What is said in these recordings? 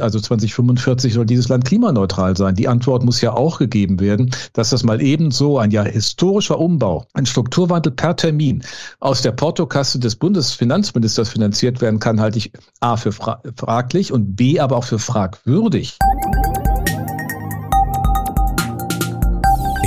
Also 2045 soll dieses Land klimaneutral sein. Die Antwort muss ja auch gegeben werden, dass das mal ebenso ein ja historischer Umbau, ein Strukturwandel per Termin aus der Portokasse des Bundesfinanzministers finanziert werden kann, halte ich A für fra fraglich und B aber auch für fragwürdig.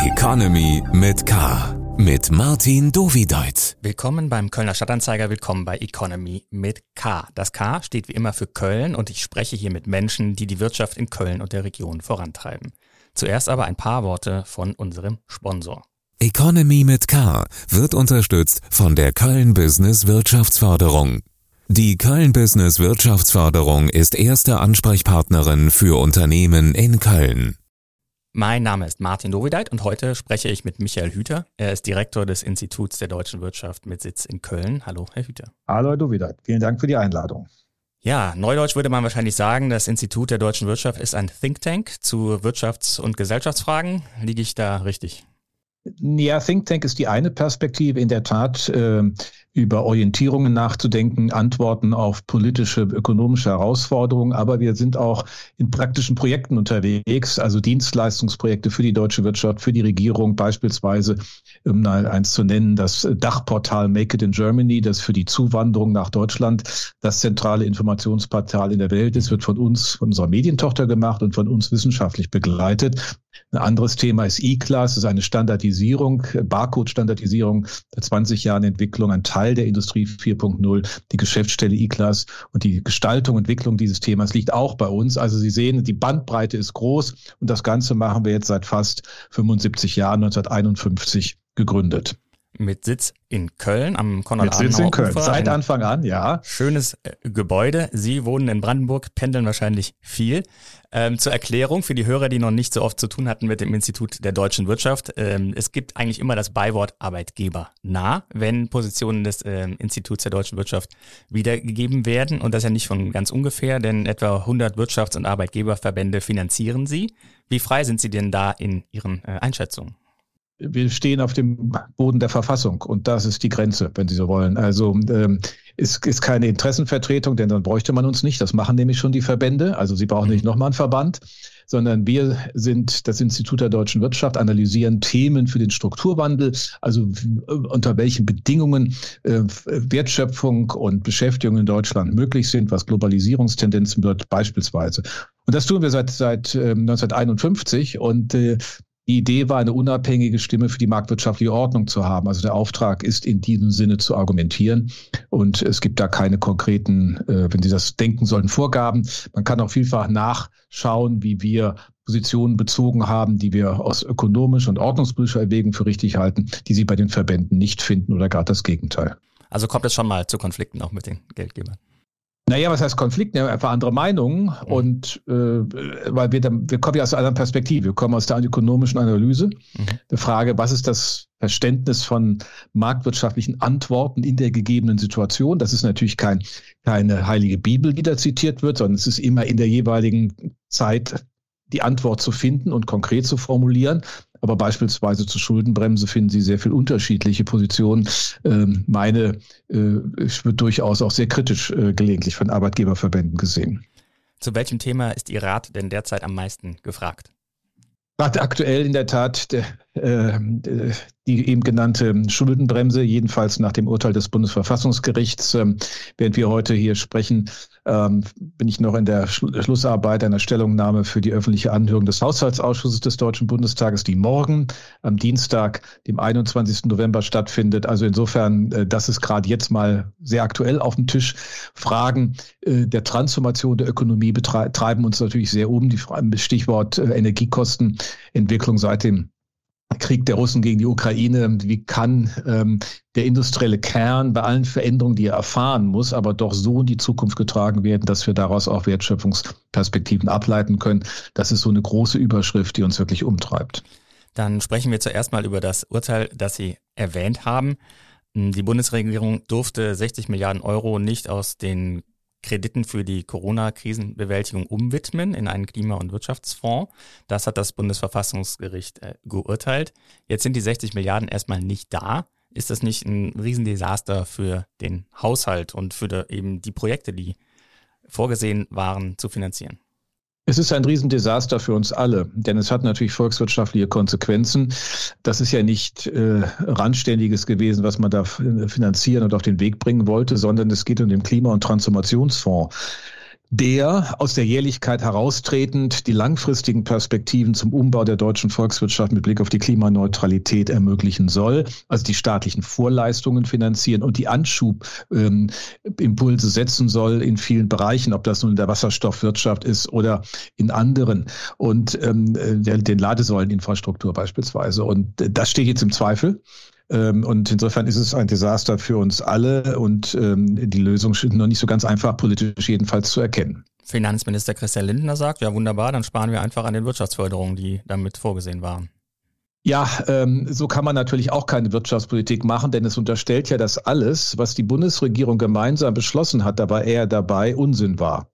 Economy mit K mit Martin Dovideit. Willkommen beim Kölner Stadtanzeiger, willkommen bei Economy mit K. Das K steht wie immer für Köln und ich spreche hier mit Menschen, die die Wirtschaft in Köln und der Region vorantreiben. Zuerst aber ein paar Worte von unserem Sponsor. Economy mit K wird unterstützt von der Köln Business Wirtschaftsförderung. Die Köln Business Wirtschaftsförderung ist erste Ansprechpartnerin für Unternehmen in Köln. Mein Name ist Martin Dovideit und heute spreche ich mit Michael Hüter. Er ist Direktor des Instituts der deutschen Wirtschaft mit Sitz in Köln. Hallo, Herr Hüter. Hallo, Herr Dovideit. Vielen Dank für die Einladung. Ja, neudeutsch würde man wahrscheinlich sagen, das Institut der deutschen Wirtschaft ist ein Think Tank zu Wirtschafts- und Gesellschaftsfragen. Liege ich da richtig? Ja, Think Tank ist die eine Perspektive, in der Tat äh, über Orientierungen nachzudenken, Antworten auf politische, ökonomische Herausforderungen. Aber wir sind auch in praktischen Projekten unterwegs, also Dienstleistungsprojekte für die deutsche Wirtschaft, für die Regierung, beispielsweise, um eins zu nennen, das Dachportal Make It in Germany, das für die Zuwanderung nach Deutschland das zentrale Informationsportal in der Welt ist, wird von uns, von unserer Medientochter gemacht und von uns wissenschaftlich begleitet. Ein anderes Thema ist E-Class, das ist eine Standardisierung, Barcode-Standardisierung, seit 20 Jahren Entwicklung, ein Teil der Industrie 4.0. Die Geschäftsstelle E-Class und die Gestaltung, Entwicklung dieses Themas liegt auch bei uns. Also Sie sehen, die Bandbreite ist groß und das Ganze machen wir jetzt seit fast 75 Jahren, 1951 gegründet. Mit Sitz in Köln am konrad Mit Sitz in Köln, seit Anfang an, ja. Schönes äh, Gebäude. Sie wohnen in Brandenburg, pendeln wahrscheinlich viel. Ähm, zur Erklärung für die Hörer, die noch nicht so oft zu tun hatten mit dem Institut der deutschen Wirtschaft. Ähm, es gibt eigentlich immer das Beiwort Arbeitgeber nah, wenn Positionen des ähm, Instituts der deutschen Wirtschaft wiedergegeben werden. Und das ja nicht von ganz ungefähr, denn etwa 100 Wirtschafts- und Arbeitgeberverbände finanzieren sie. Wie frei sind Sie denn da in Ihren äh, Einschätzungen? Wir stehen auf dem Boden der Verfassung und das ist die Grenze, wenn Sie so wollen. Also ähm, ist, ist keine Interessenvertretung, denn dann bräuchte man uns nicht. Das machen nämlich schon die Verbände. Also Sie brauchen nicht nochmal einen Verband, sondern wir sind das Institut der deutschen Wirtschaft, analysieren Themen für den Strukturwandel, also unter welchen Bedingungen äh, Wertschöpfung und Beschäftigung in Deutschland möglich sind, was Globalisierungstendenzen wird beispielsweise. Und das tun wir seit, seit äh, 1951 und äh, die Idee war, eine unabhängige Stimme für die marktwirtschaftliche Ordnung zu haben. Also der Auftrag ist in diesem Sinne zu argumentieren. Und es gibt da keine konkreten, äh, wenn Sie das denken sollen, Vorgaben. Man kann auch vielfach nachschauen, wie wir Positionen bezogen haben, die wir aus ökonomischer und ordnungspolitischer Erwägung für richtig halten, die Sie bei den Verbänden nicht finden oder gerade das Gegenteil. Also kommt es schon mal zu Konflikten auch mit den Geldgebern? Naja, was heißt Konflikt? Ja, einfach andere Meinungen. Mhm. Und äh, weil wir, dann, wir kommen ja aus einer anderen Perspektive. Wir kommen aus der ökonomischen Analyse. Mhm. Die Frage, was ist das Verständnis von marktwirtschaftlichen Antworten in der gegebenen Situation? Das ist natürlich kein, keine heilige Bibel, die da zitiert wird, sondern es ist immer in der jeweiligen Zeit die Antwort zu finden und konkret zu formulieren. Aber beispielsweise zur Schuldenbremse finden Sie sehr viel unterschiedliche Positionen. Ähm, meine äh, wird durchaus auch sehr kritisch äh, gelegentlich von Arbeitgeberverbänden gesehen. Zu welchem Thema ist Ihr Rat denn derzeit am meisten gefragt? Gerade aktuell in der Tat der, die eben genannte Schuldenbremse, jedenfalls nach dem Urteil des Bundesverfassungsgerichts. Ähm, während wir heute hier sprechen, ähm, bin ich noch in der Schlussarbeit einer Stellungnahme für die öffentliche Anhörung des Haushaltsausschusses des Deutschen Bundestages, die morgen am Dienstag, dem 21. November stattfindet. Also insofern, äh, das ist gerade jetzt mal sehr aktuell auf dem Tisch. Fragen äh, der Transformation der Ökonomie treiben uns natürlich sehr um. Die Stichwort äh, Energiekostenentwicklung seit dem Krieg der Russen gegen die Ukraine, wie kann ähm, der industrielle Kern bei allen Veränderungen, die er erfahren muss, aber doch so in die Zukunft getragen werden, dass wir daraus auch Wertschöpfungsperspektiven ableiten können. Das ist so eine große Überschrift, die uns wirklich umtreibt. Dann sprechen wir zuerst mal über das Urteil, das Sie erwähnt haben. Die Bundesregierung durfte 60 Milliarden Euro nicht aus den Krediten für die Corona-Krisenbewältigung umwidmen in einen Klima- und Wirtschaftsfonds. Das hat das Bundesverfassungsgericht äh, geurteilt. Jetzt sind die 60 Milliarden erstmal nicht da. Ist das nicht ein Riesendesaster für den Haushalt und für eben die Projekte, die vorgesehen waren zu finanzieren? Es ist ein Riesendesaster für uns alle, denn es hat natürlich volkswirtschaftliche Konsequenzen. Das ist ja nicht äh, Randständiges gewesen, was man da finanzieren und auf den Weg bringen wollte, sondern es geht um den Klima- und Transformationsfonds der aus der Jährlichkeit heraustretend die langfristigen Perspektiven zum Umbau der deutschen Volkswirtschaft mit Blick auf die Klimaneutralität ermöglichen soll, also die staatlichen Vorleistungen finanzieren und die Anschubimpulse ähm, setzen soll in vielen Bereichen, ob das nun in der Wasserstoffwirtschaft ist oder in anderen und ähm, der, den Ladesäuleninfrastruktur beispielsweise. Und das steht jetzt im Zweifel. Ähm, und insofern ist es ein Desaster für uns alle und ähm, die Lösung ist noch nicht so ganz einfach, politisch jedenfalls zu erkennen. Finanzminister Christian Lindner sagt, ja wunderbar, dann sparen wir einfach an den Wirtschaftsförderungen, die damit vorgesehen waren. Ja, ähm, so kann man natürlich auch keine Wirtschaftspolitik machen, denn es unterstellt ja, dass alles, was die Bundesregierung gemeinsam beschlossen hat, dabei eher dabei Unsinn war.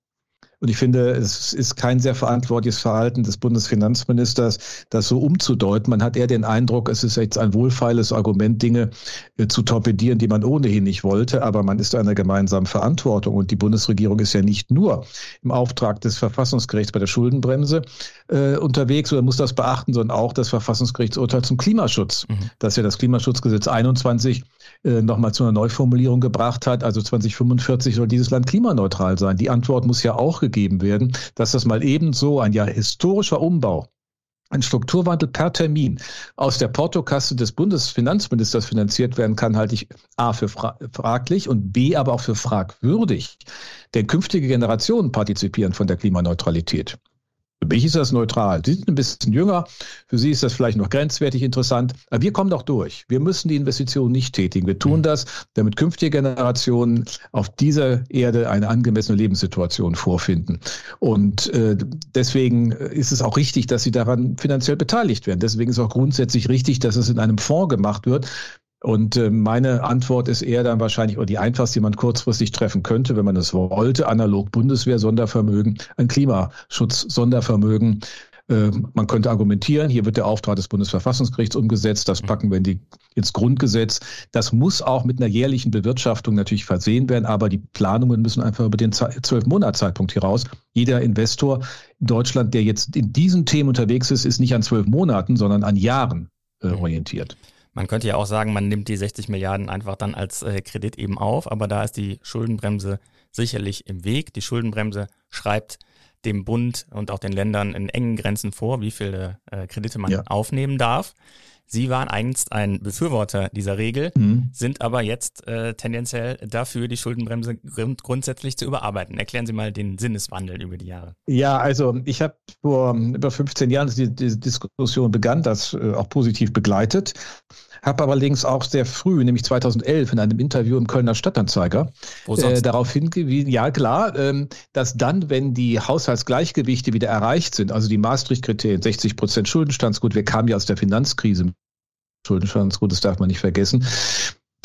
Und ich finde, es ist kein sehr verantwortliches Verhalten des Bundesfinanzministers, das so umzudeuten. Man hat eher den Eindruck, es ist jetzt ein wohlfeiles Argument, Dinge äh, zu torpedieren, die man ohnehin nicht wollte. Aber man ist einer gemeinsamen Verantwortung. Und die Bundesregierung ist ja nicht nur im Auftrag des Verfassungsgerichts bei der Schuldenbremse äh, unterwegs oder muss das beachten, sondern auch das Verfassungsgerichtsurteil zum Klimaschutz, mhm. das ja das Klimaschutzgesetz 21 äh, nochmal zu einer Neuformulierung gebracht hat. Also 2045 soll dieses Land klimaneutral sein. Die Antwort muss ja auch gegeben werden, dass das mal ebenso ein ja historischer Umbau ein Strukturwandel per Termin aus der Portokasse des Bundesfinanzministers finanziert werden kann, halte ich A für fra fraglich und B aber auch für fragwürdig. Denn künftige Generationen partizipieren von der Klimaneutralität. Für mich ist das neutral. Sie sind ein bisschen jünger, für Sie ist das vielleicht noch grenzwertig interessant, aber wir kommen doch durch. Wir müssen die Investitionen nicht tätigen. Wir tun mhm. das, damit künftige Generationen auf dieser Erde eine angemessene Lebenssituation vorfinden. Und äh, deswegen ist es auch richtig, dass sie daran finanziell beteiligt werden. Deswegen ist auch grundsätzlich richtig, dass es in einem Fonds gemacht wird, und äh, meine Antwort ist eher dann wahrscheinlich, oder die einfachste, die man kurzfristig treffen könnte, wenn man es wollte, analog Bundeswehr-Sondervermögen, ein Klimaschutz-Sondervermögen. Äh, man könnte argumentieren, hier wird der Auftrag des Bundesverfassungsgerichts umgesetzt, das packen wir in die, ins Grundgesetz. Das muss auch mit einer jährlichen Bewirtschaftung natürlich versehen werden, aber die Planungen müssen einfach über den zwölf Monats Zeitpunkt hier raus. Jeder Investor in Deutschland, der jetzt in diesen Themen unterwegs ist, ist nicht an zwölf Monaten, sondern an Jahren äh, orientiert. Man könnte ja auch sagen, man nimmt die 60 Milliarden einfach dann als äh, Kredit eben auf, aber da ist die Schuldenbremse sicherlich im Weg. Die Schuldenbremse schreibt dem Bund und auch den Ländern in engen Grenzen vor, wie viele äh, Kredite man ja. aufnehmen darf. Sie waren einst ein Befürworter dieser Regel, mhm. sind aber jetzt äh, tendenziell dafür, die Schuldenbremse grundsätzlich zu überarbeiten. Erklären Sie mal den Sinneswandel über die Jahre. Ja, also ich habe vor über 15 Jahren, die, die Diskussion begann, das äh, auch positiv begleitet, habe aber allerdings auch sehr früh, nämlich 2011 in einem Interview im Kölner Stadtanzeiger, äh, darauf hingewiesen, ja klar, ähm, dass dann, wenn die Haushaltsgleichgewichte wieder erreicht sind, also die Maastricht-Kriterien, 60 Prozent Schuldenstandsgut, wir kamen ja aus der Finanzkrise Schuldenstandsgut, das darf man nicht vergessen,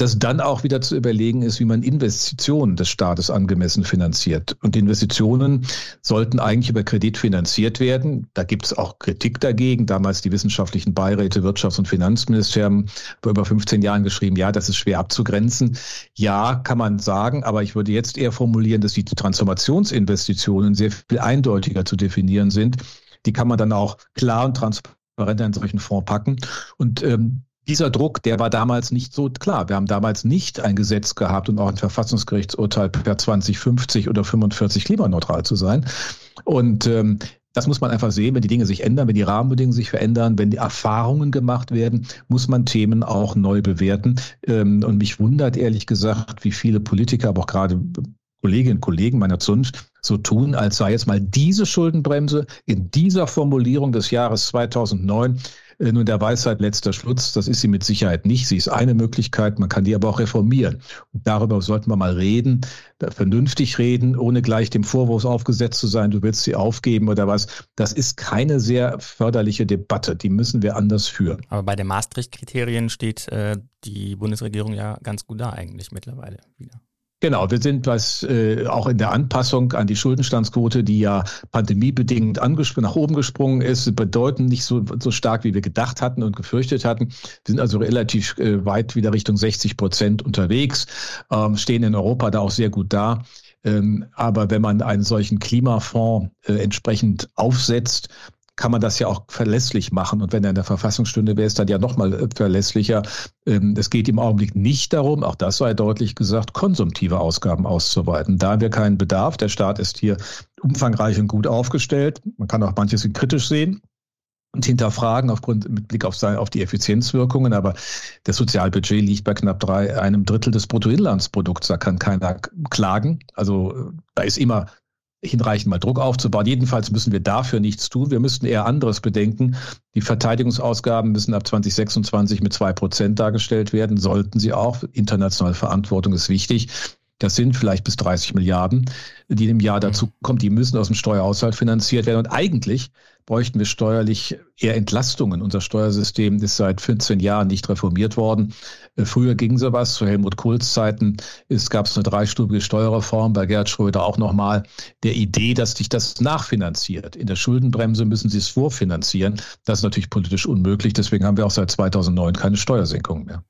dass dann auch wieder zu überlegen ist, wie man Investitionen des Staates angemessen finanziert. Und Investitionen sollten eigentlich über Kredit finanziert werden. Da gibt es auch Kritik dagegen. Damals die wissenschaftlichen Beiräte, Wirtschafts- und Finanzministerium vor über 15 Jahren geschrieben, ja, das ist schwer abzugrenzen. Ja, kann man sagen, aber ich würde jetzt eher formulieren, dass die Transformationsinvestitionen sehr viel eindeutiger zu definieren sind. Die kann man dann auch klar und transparent in solchen Fonds packen. Und ähm, dieser Druck, der war damals nicht so klar. Wir haben damals nicht ein Gesetz gehabt und auch ein Verfassungsgerichtsurteil per 2050 oder 45 klimaneutral zu sein. Und ähm, das muss man einfach sehen, wenn die Dinge sich ändern, wenn die Rahmenbedingungen sich verändern, wenn die Erfahrungen gemacht werden, muss man Themen auch neu bewerten. Ähm, und mich wundert ehrlich gesagt, wie viele Politiker, aber auch gerade Kolleginnen und Kollegen meiner Zunft so tun, als sei jetzt mal diese Schuldenbremse in dieser Formulierung des Jahres 2009 äh, nun der Weisheit letzter Schluss. Das ist sie mit Sicherheit nicht. Sie ist eine Möglichkeit, man kann die aber auch reformieren. Und darüber sollten wir mal reden, vernünftig reden, ohne gleich dem Vorwurf aufgesetzt zu sein, du willst sie aufgeben oder was. Das ist keine sehr förderliche Debatte. Die müssen wir anders führen. Aber bei den Maastricht-Kriterien steht äh, die Bundesregierung ja ganz gut da eigentlich mittlerweile wieder. Genau, wir sind was äh, auch in der Anpassung an die Schuldenstandsquote, die ja pandemiebedingt nach oben gesprungen ist, bedeuten nicht so, so stark, wie wir gedacht hatten und gefürchtet hatten. Wir sind also relativ äh, weit wieder Richtung 60 Prozent unterwegs, ähm, stehen in Europa da auch sehr gut da. Ähm, aber wenn man einen solchen Klimafonds äh, entsprechend aufsetzt, kann man das ja auch verlässlich machen. Und wenn er in der Verfassung stünde, wäre es dann ja nochmal äh, verlässlicher. Ähm, es geht im Augenblick nicht darum, auch das sei deutlich gesagt, konsumtive Ausgaben auszuweiten. Da haben wir keinen Bedarf. Der Staat ist hier umfangreich und gut aufgestellt. Man kann auch manches kritisch sehen und hinterfragen aufgrund mit Blick auf, auf die Effizienzwirkungen. Aber das Sozialbudget liegt bei knapp drei, einem Drittel des Bruttoinlandsprodukts. Da kann keiner klagen. Also äh, da ist immer hinreichend mal Druck aufzubauen. Jedenfalls müssen wir dafür nichts tun. Wir müssten eher anderes bedenken. Die Verteidigungsausgaben müssen ab 2026 mit zwei Prozent dargestellt werden. Sollten sie auch. Internationale Verantwortung ist wichtig. Das sind vielleicht bis 30 Milliarden, die im Jahr dazu kommen. Die müssen aus dem Steuerhaushalt finanziert werden. Und eigentlich bräuchten wir steuerlich eher Entlastungen. Unser Steuersystem ist seit 15 Jahren nicht reformiert worden. Äh, früher ging sowas, zu Helmut Kohls Zeiten gab es eine dreistufige Steuerreform, bei Gerd Schröder auch nochmal, der Idee, dass sich das nachfinanziert. In der Schuldenbremse müssen sie es vorfinanzieren. Das ist natürlich politisch unmöglich. Deswegen haben wir auch seit 2009 keine Steuersenkung mehr.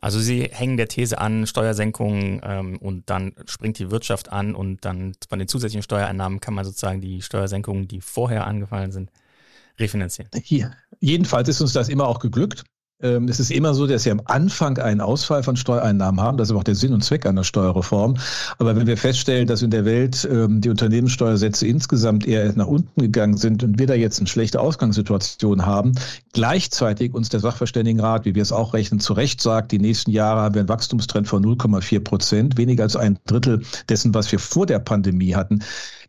Also Sie hängen der These an, Steuersenkungen ähm, und dann springt die Wirtschaft an und dann von den zusätzlichen Steuereinnahmen kann man sozusagen die Steuersenkungen, die vorher angefallen sind, refinanzieren. Hier. Jedenfalls ist uns das immer auch geglückt. Ähm, es ist immer so, dass wir am Anfang einen Ausfall von Steuereinnahmen haben. Das ist auch der Sinn und Zweck einer Steuerreform. Aber wenn wir feststellen, dass in der Welt ähm, die Unternehmenssteuersätze insgesamt eher nach unten gegangen sind und wir da jetzt eine schlechte Ausgangssituation haben, gleichzeitig uns der Sachverständigenrat, wie wir es auch rechnen, zu Recht sagt, die nächsten Jahre haben wir einen Wachstumstrend von 0,4 Prozent, weniger als ein Drittel dessen, was wir vor der Pandemie hatten,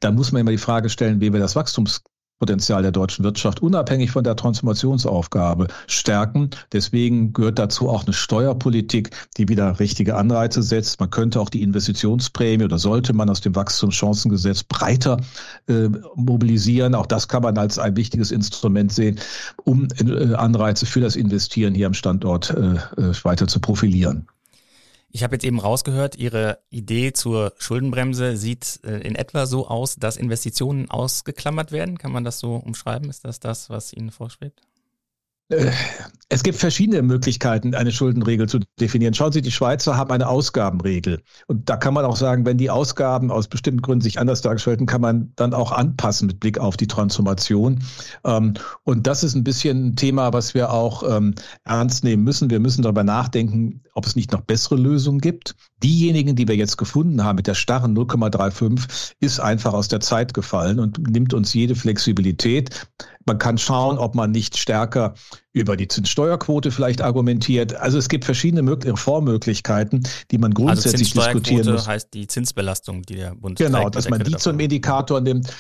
dann muss man immer die Frage stellen, wie wir das Wachstums Potenzial der deutschen Wirtschaft unabhängig von der Transformationsaufgabe stärken. Deswegen gehört dazu auch eine Steuerpolitik, die wieder richtige Anreize setzt. Man könnte auch die Investitionsprämie oder sollte man aus dem Wachstumschancengesetz breiter äh, mobilisieren. Auch das kann man als ein wichtiges Instrument sehen, um äh, Anreize für das Investieren hier am Standort äh, äh weiter zu profilieren. Ich habe jetzt eben rausgehört, Ihre Idee zur Schuldenbremse sieht äh, in etwa so aus, dass Investitionen ausgeklammert werden. Kann man das so umschreiben? Ist das das, was Ihnen vorschwebt? Äh, es gibt verschiedene Möglichkeiten, eine Schuldenregel zu definieren. Schauen Sie, die Schweizer haben eine Ausgabenregel. Und da kann man auch sagen, wenn die Ausgaben aus bestimmten Gründen sich anders dargestellt kann man dann auch anpassen mit Blick auf die Transformation. Ähm, und das ist ein bisschen ein Thema, was wir auch ähm, ernst nehmen müssen. Wir müssen darüber nachdenken, ob es nicht noch bessere Lösungen gibt. Diejenigen, die wir jetzt gefunden haben mit der starren 0,35, ist einfach aus der Zeit gefallen und nimmt uns jede Flexibilität. Man kann schauen, ob man nicht stärker über die Zinssteuerquote vielleicht argumentiert. Also es gibt verschiedene Reformmöglichkeiten, die man also grundsätzlich also diskutieren muss. heißt die Zinsbelastung, die der Bund Genau, dass man die zum Indikator nimmt.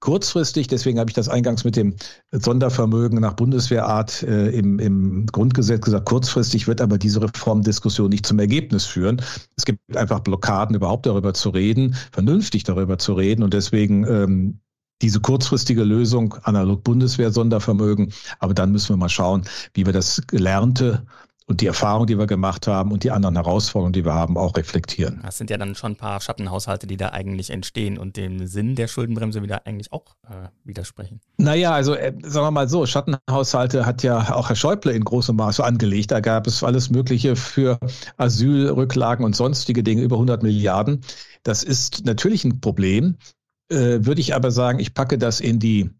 Kurzfristig, deswegen habe ich das eingangs mit dem Sondervermögen nach Bundeswehrart äh, im, im Grundgesetz gesagt, kurzfristig wird aber diese Reformdiskussion nicht zum Ergebnis führen. Es gibt einfach Blockaden, überhaupt darüber zu reden, vernünftig darüber zu reden und deswegen ähm, diese kurzfristige Lösung, analog Bundeswehr-Sondervermögen. Aber dann müssen wir mal schauen, wie wir das Gelernte und die Erfahrung, die wir gemacht haben und die anderen Herausforderungen, die wir haben, auch reflektieren. Das sind ja dann schon ein paar Schattenhaushalte, die da eigentlich entstehen und dem Sinn der Schuldenbremse wieder eigentlich auch äh, widersprechen. Naja, also äh, sagen wir mal so, Schattenhaushalte hat ja auch Herr Schäuble in großem Maße angelegt. Da gab es alles Mögliche für Asylrücklagen und sonstige Dinge, über 100 Milliarden. Das ist natürlich ein Problem äh, würde ich aber sagen, ich packe das in die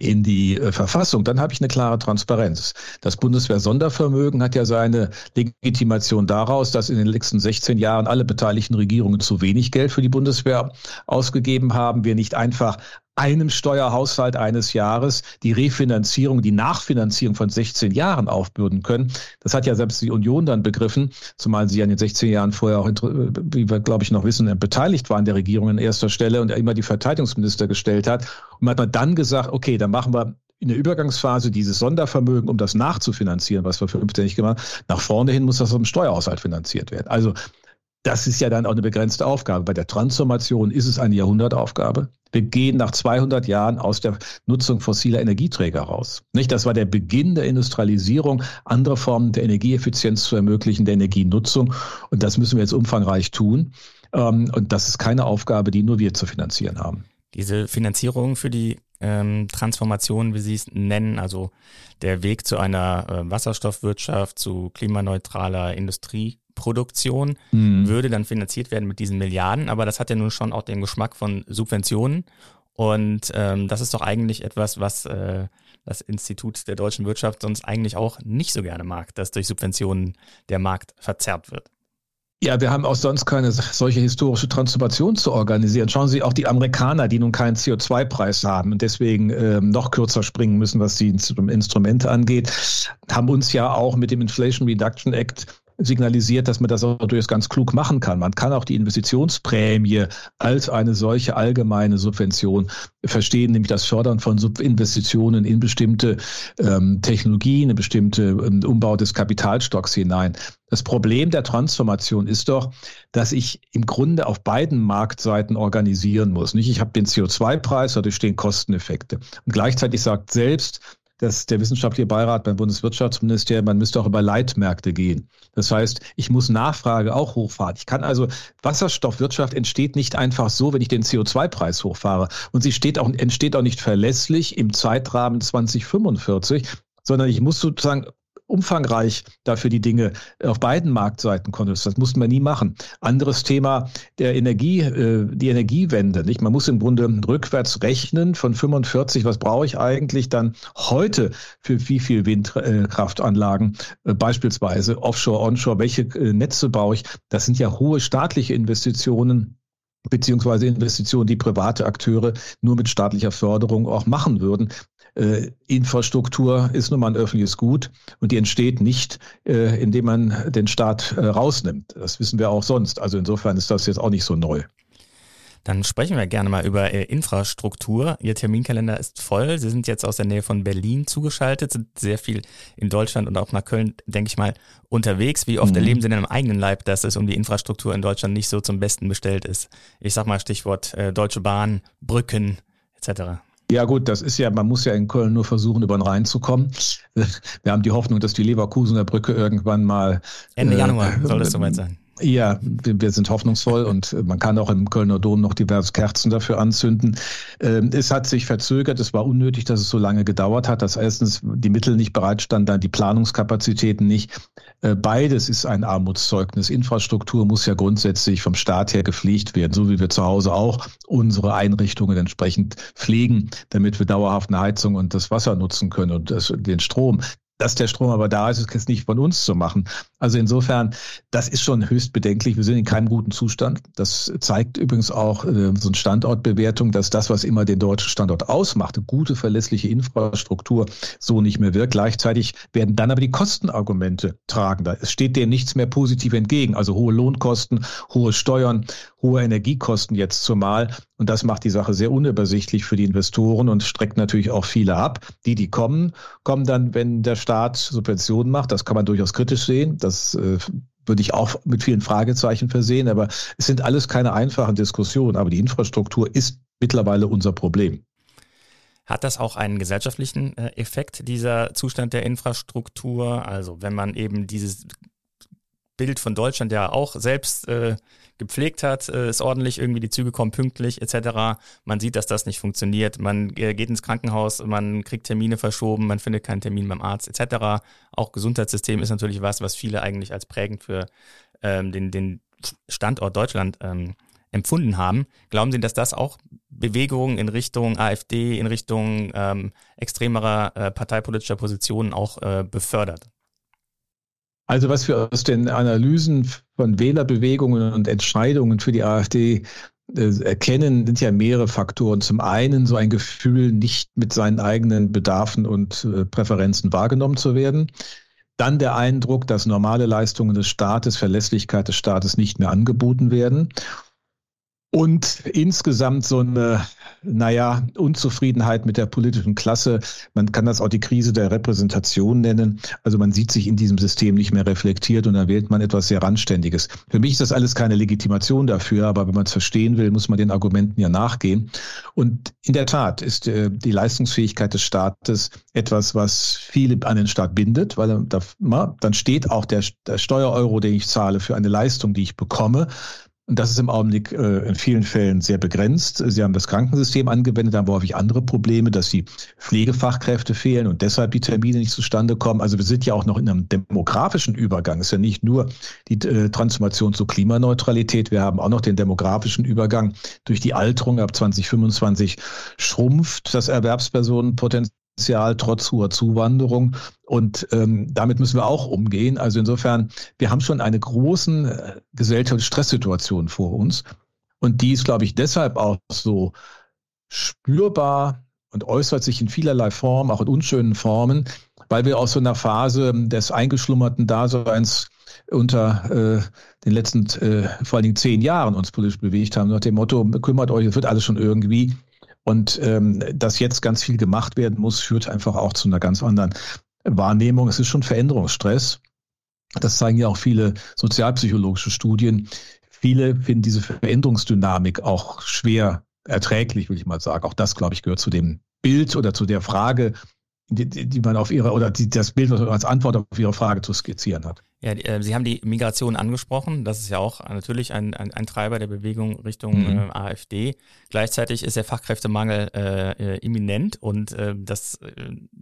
in die äh, Verfassung, dann habe ich eine klare Transparenz. Das Bundeswehr-Sondervermögen hat ja seine Legitimation daraus, dass in den letzten 16 Jahren alle beteiligten Regierungen zu wenig Geld für die Bundeswehr ausgegeben haben. Wir nicht einfach einem Steuerhaushalt eines Jahres die Refinanzierung, die Nachfinanzierung von 16 Jahren aufbürden können. Das hat ja selbst die Union dann begriffen, zumal sie ja in den 16 Jahren vorher auch, wie wir glaube ich noch wissen, beteiligt waren der Regierung an erster Stelle und immer die Verteidigungsminister gestellt hat. Und man hat dann gesagt, okay, dann machen wir in der Übergangsphase dieses Sondervermögen, um das nachzufinanzieren, was wir 15 nicht gemacht haben, nach vorne hin muss das aus dem Steuerhaushalt finanziert werden. Also das ist ja dann auch eine begrenzte Aufgabe. Bei der Transformation ist es eine Jahrhundertaufgabe. Wir gehen nach 200 Jahren aus der Nutzung fossiler Energieträger raus. Nicht? Das war der Beginn der Industrialisierung, andere Formen der Energieeffizienz zu ermöglichen, der Energienutzung. Und das müssen wir jetzt umfangreich tun. Ähm, und das ist keine Aufgabe, die nur wir zu finanzieren haben. Diese Finanzierung für die ähm, Transformation, wie Sie es nennen, also der Weg zu einer äh, Wasserstoffwirtschaft, zu klimaneutraler Industrieproduktion, mhm. würde dann finanziert werden mit diesen Milliarden. Aber das hat ja nun schon auch den Geschmack von Subventionen. Und ähm, das ist doch eigentlich etwas, was äh, das Institut der deutschen Wirtschaft sonst eigentlich auch nicht so gerne mag, dass durch Subventionen der Markt verzerrt wird. Ja, wir haben auch sonst keine solche historische Transformation zu organisieren. Schauen Sie auch die Amerikaner, die nun keinen CO2-Preis haben und deswegen äh, noch kürzer springen müssen, was die Instrumente angeht, haben uns ja auch mit dem Inflation Reduction Act signalisiert, dass man das auch durchaus ganz klug machen kann. Man kann auch die Investitionsprämie als eine solche allgemeine Subvention verstehen, nämlich das Fördern von Subinvestitionen in bestimmte ähm, Technologien, in bestimmte ähm, Umbau des Kapitalstocks hinein. Das Problem der Transformation ist doch, dass ich im Grunde auf beiden Marktseiten organisieren muss. Nicht, ich habe den CO2-Preis, dadurch stehen Kosteneffekte. Und gleichzeitig sagt selbst dass der wissenschaftliche Beirat beim Bundeswirtschaftsministerium, man müsste auch über Leitmärkte gehen. Das heißt, ich muss Nachfrage auch hochfahren. Ich kann also, Wasserstoffwirtschaft entsteht nicht einfach so, wenn ich den CO2-Preis hochfahre. Und sie steht auch, entsteht auch nicht verlässlich im Zeitrahmen 2045, sondern ich muss sozusagen umfangreich dafür die Dinge auf beiden Marktseiten konntest. Das mussten wir nie machen. Anderes Thema der Energie, äh, die Energiewende. Nicht? Man muss im Grunde rückwärts rechnen von 45. Was brauche ich eigentlich dann heute für wie viel Windkraftanlagen, äh, beispielsweise Offshore, Onshore? Welche äh, Netze brauche ich? Das sind ja hohe staatliche Investitionen beziehungsweise Investitionen, die private Akteure nur mit staatlicher Förderung auch machen würden äh, Infrastruktur ist nun mal ein öffentliches Gut und die entsteht nicht, äh, indem man den Staat äh, rausnimmt. Das wissen wir auch sonst. Also insofern ist das jetzt auch nicht so neu. Dann sprechen wir gerne mal über äh, Infrastruktur. Ihr Terminkalender ist voll. Sie sind jetzt aus der Nähe von Berlin zugeschaltet, sind sehr viel in Deutschland und auch nach Köln, denke ich mal, unterwegs. Wie oft mhm. erleben Sie denn im eigenen Leib, dass es um die Infrastruktur in Deutschland nicht so zum Besten bestellt ist? Ich sag mal Stichwort äh, Deutsche Bahn, Brücken etc. Ja gut, das ist ja, man muss ja in Köln nur versuchen, über den Rhein zu kommen. Wir haben die Hoffnung, dass die Leverkusener Brücke irgendwann mal Ende äh, Januar soll das soweit sein. Ja, wir sind hoffnungsvoll und man kann auch im Kölner Dom noch diverse Kerzen dafür anzünden. Ähm, es hat sich verzögert, es war unnötig, dass es so lange gedauert hat, dass erstens die Mittel nicht bereitstanden, dann die Planungskapazitäten nicht. Äh, beides ist ein Armutszeugnis. Infrastruktur muss ja grundsätzlich vom Staat her gepflegt werden, so wie wir zu Hause auch unsere Einrichtungen entsprechend pflegen, damit wir dauerhaft eine Heizung und das Wasser nutzen können und den Strom. Dass der Strom aber da ist, ist jetzt nicht von uns zu machen. Also insofern, das ist schon höchst bedenklich. Wir sind in keinem guten Zustand. Das zeigt übrigens auch äh, so eine Standortbewertung, dass das, was immer den deutschen Standort ausmacht, eine gute, verlässliche Infrastruktur, so nicht mehr wirkt. Gleichzeitig werden dann aber die Kostenargumente tragender. Es steht dem nichts mehr positiv entgegen. Also hohe Lohnkosten, hohe Steuern, hohe Energiekosten jetzt zumal. Und das macht die Sache sehr unübersichtlich für die Investoren und streckt natürlich auch viele ab. Die, die kommen, kommen dann, wenn der Staat Subventionen macht. Das kann man durchaus kritisch sehen. Das äh, würde ich auch mit vielen Fragezeichen versehen. Aber es sind alles keine einfachen Diskussionen. Aber die Infrastruktur ist mittlerweile unser Problem. Hat das auch einen gesellschaftlichen äh, Effekt, dieser Zustand der Infrastruktur? Also wenn man eben dieses Bild von Deutschland ja auch selbst äh, gepflegt hat, äh, ist ordentlich, irgendwie die Züge kommen pünktlich etc. Man sieht, dass das nicht funktioniert. Man äh, geht ins Krankenhaus, man kriegt Termine verschoben, man findet keinen Termin beim Arzt etc. Auch Gesundheitssystem ist natürlich was, was viele eigentlich als prägend für ähm, den, den Standort Deutschland ähm, empfunden haben. Glauben Sie, dass das auch Bewegungen in Richtung AfD, in Richtung ähm, extremerer äh, parteipolitischer Positionen auch äh, befördert? Also was wir aus den Analysen von Wählerbewegungen und Entscheidungen für die AfD äh, erkennen, sind ja mehrere Faktoren. Zum einen so ein Gefühl, nicht mit seinen eigenen Bedarfen und äh, Präferenzen wahrgenommen zu werden. Dann der Eindruck, dass normale Leistungen des Staates, Verlässlichkeit des Staates nicht mehr angeboten werden. Und insgesamt so eine, naja, Unzufriedenheit mit der politischen Klasse. Man kann das auch die Krise der Repräsentation nennen. Also man sieht sich in diesem System nicht mehr reflektiert und dann wählt man etwas sehr Randständiges. Für mich ist das alles keine Legitimation dafür, aber wenn man es verstehen will, muss man den Argumenten ja nachgehen. Und in der Tat ist äh, die Leistungsfähigkeit des Staates etwas, was viele an den Staat bindet, weil da, dann steht auch der, der Steuereuro, den ich zahle für eine Leistung, die ich bekomme, Und das ist im Augenblick äh, in vielen Fällen sehr begrenzt. Sie haben das Krankensystem angewendet, haben häufig andere Probleme, dass die Pflegefachkräfte fehlen und deshalb die Termine nicht zustande kommen. Also wir sind ja auch noch in einem demografischen Übergang. Es ist ja nicht nur die äh, Transformation zur Klimaneutralität, wir haben auch noch den demografischen Übergang. Durch die Alterung ab 2025 schrumpft das Erwerbspersonenpotenzial Potenzial trotz hoher Zuwanderung. Und ähm, damit müssen wir auch umgehen. Also insofern, wir haben schon eine großen äh, gesellschaftliche Stresssituation vor uns. Und die ist, glaube ich, deshalb auch so spürbar und äußert sich in vielerlei Formen, auch in unschönen Formen, weil wir aus so einer Phase des eingeschlummerten Daseins unter äh, den letzten äh, vor allen Dingen zehn Jahren uns politisch bewegt haben, nach dem Motto, kümmert euch, es wird alles schon irgendwie. Und ähm, dass jetzt ganz viel gemacht werden muss, führt einfach auch zu einer ganz anderen Wahrnehmung. Es ist schon Veränderungsstress. Das zeigen ja auch viele sozialpsychologische Studien. Viele finden diese Veränderungsdynamik auch schwer erträglich, will ich mal sagen. Auch das, glaube ich, gehört zu dem Bild oder zu der Frage, die, die man auf ihre, oder die, das Bild, was man als Antwort auf ihre Frage zu skizzieren hat. Ja, äh, Sie haben die Migration angesprochen. Das ist ja auch natürlich ein, ein, ein Treiber der Bewegung Richtung mhm. äh, AfD. Gleichzeitig ist der Fachkräftemangel äh, äh, imminent und äh, das äh,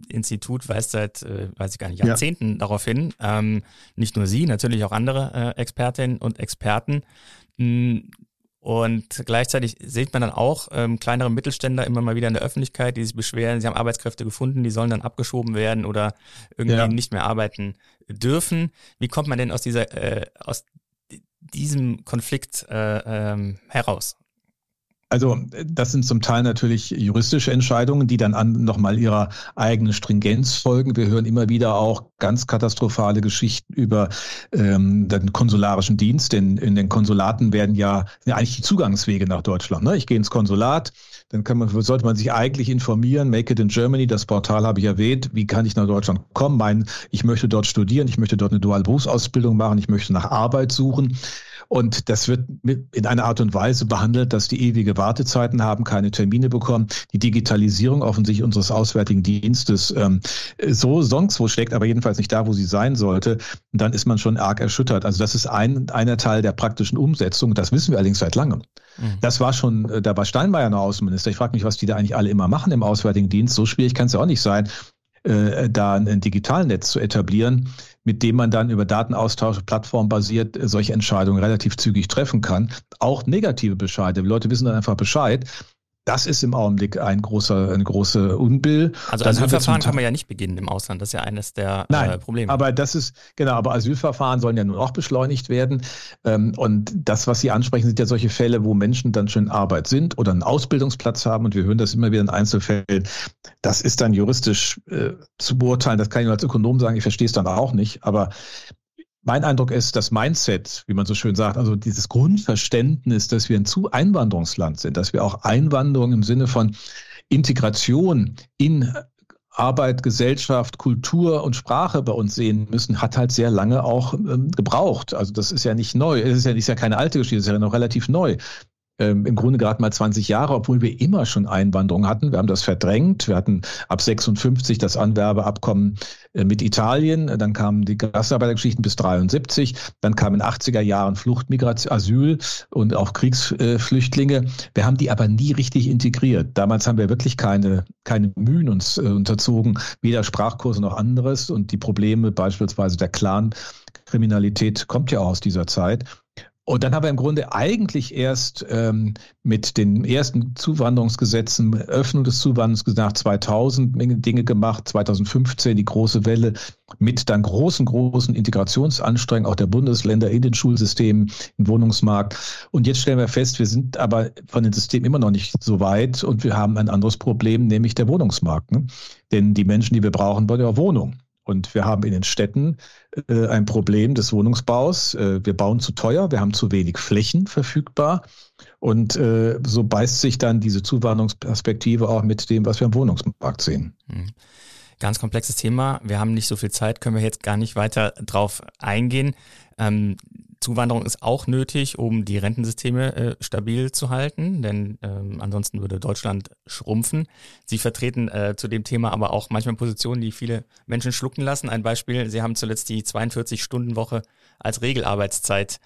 Institut weist seit, weiß ich gar nicht, Jahrzehnten ja. darauf hin. Ähm, nicht nur Sie, natürlich auch andere Expertinnen und Experten. Hm, und gleichzeitig sieht man dann auch ähm, kleinere Mittelständler immer mal wieder in der Öffentlichkeit, die sich beschweren, sie haben Arbeitskräfte gefunden, die sollen dann abgeschoben werden oder irgendwie ja. nicht mehr arbeiten dürfen. Wie kommt man denn aus dieser äh, aus diesem Konflikt äh, ähm, heraus? Also das sind zum Teil natürlich juristische Entscheidungen, die dann an nochmal ihrer eigenen Stringenz folgen. Wir hören immer wieder auch ganz katastrophale Geschichten über ähm, den konsularischen Dienst, denn in den Konsulaten werden ja, ja eigentlich die Zugangswege nach Deutschland. Ne? Ich gehe ins Konsulat, dann kann man, sollte man sich eigentlich informieren. Make it in Germany, das Portal habe ich erwähnt. Wie kann ich nach Deutschland kommen? Mein, ich möchte dort studieren, ich möchte dort eine duale Berufsausbildung machen, ich möchte nach Arbeit suchen. Und das wird in einer Art und Weise behandelt, dass die ewige Wartezeiten haben, keine Termine bekommen. Die Digitalisierung offensichtlich unseres Auswärtigen Dienstes ähm, so sonst wo steckt, aber jedenfalls nicht da, wo sie sein sollte. Und dann ist man schon arg erschüttert. Also das ist ein, einer Teil der praktischen Umsetzung. Das wissen wir allerdings seit langem. Mhm. Das war schon, äh, da war Steinmeier noch Außenminister. Ich frage mich, was die da eigentlich alle immer machen im Auswärtigen Dienst. So schwierig kann es ja auch nicht sein, äh, da ein Digitalnetz zu etablieren mit dem man dann über Datenaustausch plattformbasiert solche Entscheidungen relativ zügig treffen kann. Auch negative Bescheide. Die Leute wissen dann einfach Bescheid. Das ist im Augenblick ein großer, eine große Unbill. Also Asylverfahren kann man ja nicht beginnen im Ausland. Das ist ja eines der Nein, äh, Probleme. Aber das ist, genau, aber Asylverfahren sollen ja nun auch beschleunigt werden. Ähm, und das, was Sie ansprechen, sind ja solche Fälle, wo Menschen dann schon in Arbeit sind oder einen Ausbildungsplatz haben. Und wir hören das immer wieder in Einzelfällen. Das ist dann juristisch äh, zu beurteilen. Das kann ich nur als Ökonom sagen. Ich verstehe es dann auch nicht. Aber mein Eindruck ist, das Mindset, wie man so schön sagt, also dieses Grundverständnis, dass wir ein zu Einwanderungsland sind, dass wir auch Einwanderung im Sinne von Integration in Arbeit, Gesellschaft, Kultur und Sprache bei uns sehen müssen, hat halt sehr lange auch ähm, gebraucht. Also das ist ja nicht neu, es ist ja, ist ja keine alte Geschichte, es ist ja noch relativ neu ähm, im Grunde gerade mal 20 Jahre, obwohl wir immer schon Einwanderung hatten. Wir haben das verdrängt. Wir hatten ab 56 das Anwerbeabkommen äh, mit Italien. Dann kamen die Gastarbeitergeschichten bis 73. Dann kamen in 80er Jahren Fluchtmigration, Asyl und auch Kriegsflüchtlinge. Wir haben die aber nie richtig integriert. Damals haben wir wirklich keine, keine Mühen uns äh, unterzogen, weder Sprachkurse noch anderes. Und die Probleme beispielsweise der Clan-Kriminalität kommt ja auch aus dieser Zeit. Und dann haben wir im Grunde eigentlich erst ähm, mit den ersten Zuwanderungsgesetzen, Öffnung des Zuwanderungsgesetzes nach 2000 Menge Dinge gemacht, 2015 die große Welle mit dann großen, großen Integrationsanstrengungen auch der Bundesländer in den Schulsystemen, im Wohnungsmarkt. Und jetzt stellen wir fest, wir sind aber von den Systemen immer noch nicht so weit und wir haben ein anderes Problem, nämlich der Wohnungsmarkt. Ne? Denn die Menschen, die wir brauchen, wollen ja Wohnung. Und wir haben in den Städten äh, ein Problem des Wohnungsbaus. Äh, wir bauen zu teuer, wir haben zu wenig Flächen verfügbar. Und äh, so beißt sich dann diese Zuwanderungsperspektive auch mit dem, was wir am Wohnungsmarkt sehen. Mhm. Ganz komplexes Thema. Wir haben nicht so viel Zeit, können wir jetzt gar nicht weiter drauf eingehen. Ähm, Zuwanderung ist auch nötig, um die Rentensysteme äh, stabil zu halten, denn ähm, ansonsten würde Deutschland schrumpfen. Sie vertreten äh, zu dem Thema aber auch manchmal Positionen, die viele Menschen schlucken lassen. Ein Beispiel, Sie haben zuletzt die 42-Stunden-Woche als Regelarbeitszeit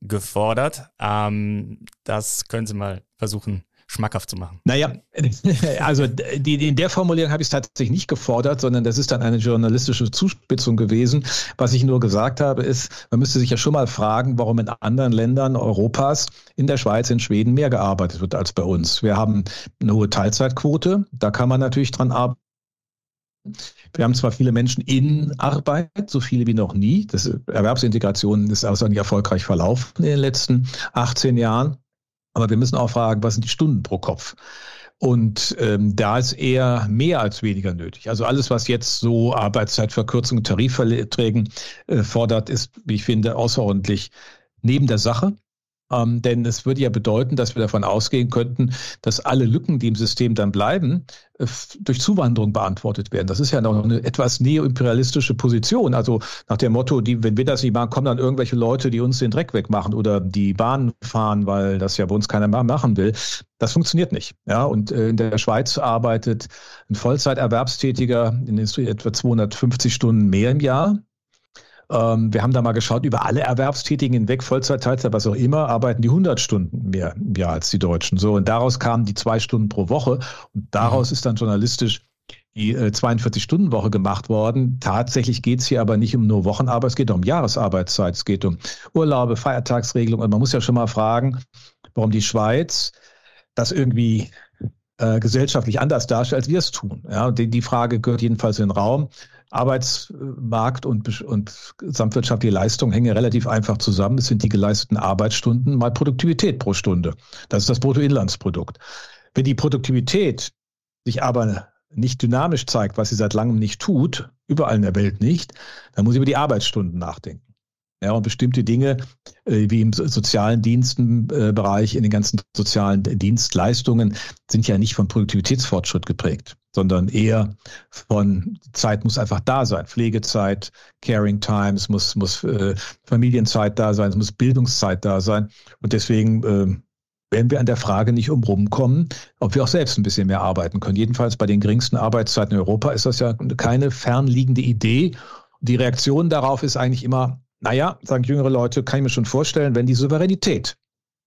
gefordert. Ähm, das können Sie mal versuchen schmackhaft zu machen. Naja, also die, in der Formulierung habe ich es tatsächlich nicht gefordert, sondern das ist dann eine journalistische Zuspitzung gewesen. Was ich nur gesagt habe, ist, man müsste sich ja schon mal fragen, warum in anderen Ländern Europas, in der Schweiz, in Schweden mehr gearbeitet wird als bei uns. Wir haben eine hohe Teilzeitquote, da kann man natürlich dran arbeiten. Wir haben zwar viele Menschen in Arbeit, so viele wie noch nie. Das Erwerbsintegration ist außerordentlich erfolgreich verlaufen in den letzten 18 Jahren. Aber wir müssen auch fragen, was sind die Stunden pro Kopf? Und ähm, da ist eher mehr als weniger nötig. Also alles, was jetzt so Arbeitszeitverkürzung, Tarifverträgen äh, fordert, ist, wie ich finde, außerordentlich neben der Sache. Ähm, denn es würde ja bedeuten, dass wir davon ausgehen könnten, dass alle Lücken, die im System dann bleiben, äh, durch Zuwanderung beantwortet werden. Das ist ja noch eine etwas neoimperialistische Position. Also nach dem Motto, die, wenn wir das nicht machen, kommen dann irgendwelche Leute, die uns den Dreck wegmachen oder die Bahn fahren, weil das ja bei uns keiner mehr machen will. Das funktioniert nicht. Ja, und äh, in der Schweiz arbeitet ein Vollzeiterwerbstätiger in etwa 250 Stunden mehr im Jahr. Ähm, wir haben da mal geschaut, über alle Erwerbstätigen hinweg, Vollzeit, Teilzeit, was auch immer, arbeiten die 100 Stunden mehr im Jahr als die Deutschen. So, und daraus kamen die zwei Stunden pro Woche. Und daraus mhm. ist dann journalistisch die äh, 42-Stunden-Woche gemacht worden. Tatsächlich geht es hier aber nicht um nur Wochenarbeit, es geht um Jahresarbeitszeit, es geht um Urlaube, Feiertagsregelungen. Und man muss ja schon mal fragen, warum die Schweiz das irgendwie äh, gesellschaftlich anders darstellt, als wir es tun. Ja, die, die Frage gehört jedenfalls in den Raum. Arbeitsmarkt und, und gesamtwirtschaftliche Leistung hängen relativ einfach zusammen. Es sind die geleisteten Arbeitsstunden mal Produktivität pro Stunde. Das ist das Bruttoinlandsprodukt. Wenn die Produktivität sich aber nicht dynamisch zeigt, was sie seit langem nicht tut, überall in der Welt nicht, dann muss ich über die Arbeitsstunden nachdenken. Ja, und bestimmte Dinge, äh, wie im sozialen Dienstenbereich, in den ganzen sozialen Dienstleistungen, sind ja nicht von Produktivitätsfortschritt geprägt, sondern eher von Zeit muss einfach da sein. Pflegezeit, Caring Times, muss, muss äh, Familienzeit da sein, es muss Bildungszeit da sein. Und deswegen äh, werden wir an der Frage nicht umrumkommen, ob wir auch selbst ein bisschen mehr arbeiten können. Jedenfalls bei den geringsten Arbeitszeiten in Europa ist das ja keine fernliegende Idee. Die Reaktion darauf ist eigentlich immer, naja, sagen jüngere Leute, kann ich mir schon vorstellen, wenn die Souveränität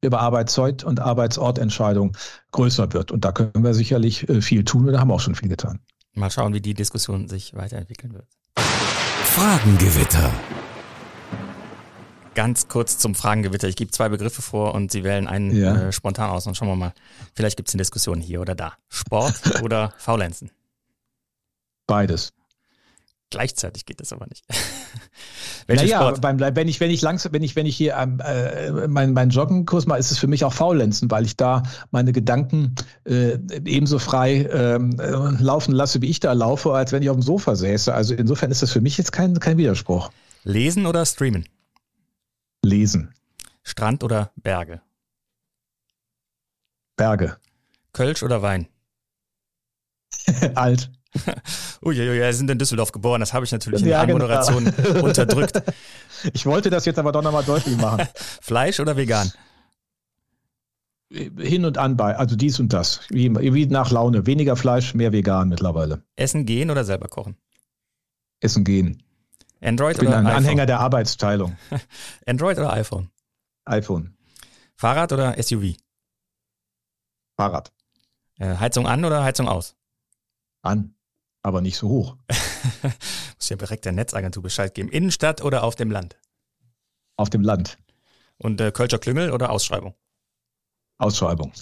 über Arbeitszeit und Arbeitsortentscheidung größer wird. Und da können wir sicherlich äh, viel tun und da haben wir auch schon viel getan. Mal schauen, wie die Diskussion sich weiterentwickeln wird. Fragengewitter. Ganz kurz zum Fragengewitter. Ich gebe zwei Begriffe vor und Sie wählen einen ja. äh, spontan aus und schauen wir mal. Vielleicht gibt es eine Diskussion hier oder da. Sport oder Faulenzen? Beides. Gleichzeitig geht das aber nicht. naja, beim, wenn ich wenn ich langsam wenn ich wenn ich hier ähm, äh, meinen mein Joggenkurs mache, ist es für mich auch Faulenzen, weil ich da meine Gedanken äh, ebenso frei ähm, äh, laufen lasse, wie ich da laufe, als wenn ich auf dem Sofa säße. Also insofern ist das für mich jetzt kein kein Widerspruch. Lesen oder streamen? Lesen. Strand oder Berge? Berge. Kölsch oder Wein? Alt. Uiuiui, wir sind in Düsseldorf geboren, das habe ich natürlich in ja, der genau. Anmoderation genau. unterdrückt. Ich wollte das jetzt aber doch nochmal deutlich machen. Fleisch oder vegan? Hin und an bei, also dies und das. Wie, wie nach Laune. Weniger Fleisch, mehr vegan mittlerweile. Essen gehen oder selber kochen? Essen gehen. Android ich bin oder ein iPhone? Anhänger der Arbeitsteilung. Android oder iPhone? iPhone. Fahrrad oder SUV? Fahrrad. Äh, Heizung an oder Heizung aus? An aber nicht so hoch. Muss ja direkt der Netzagentur Bescheid geben. Innenstadt oder auf dem Land? Auf dem Land. Und äh, Kölscher Klüngel oder Ausschreibung? Ausschreibung.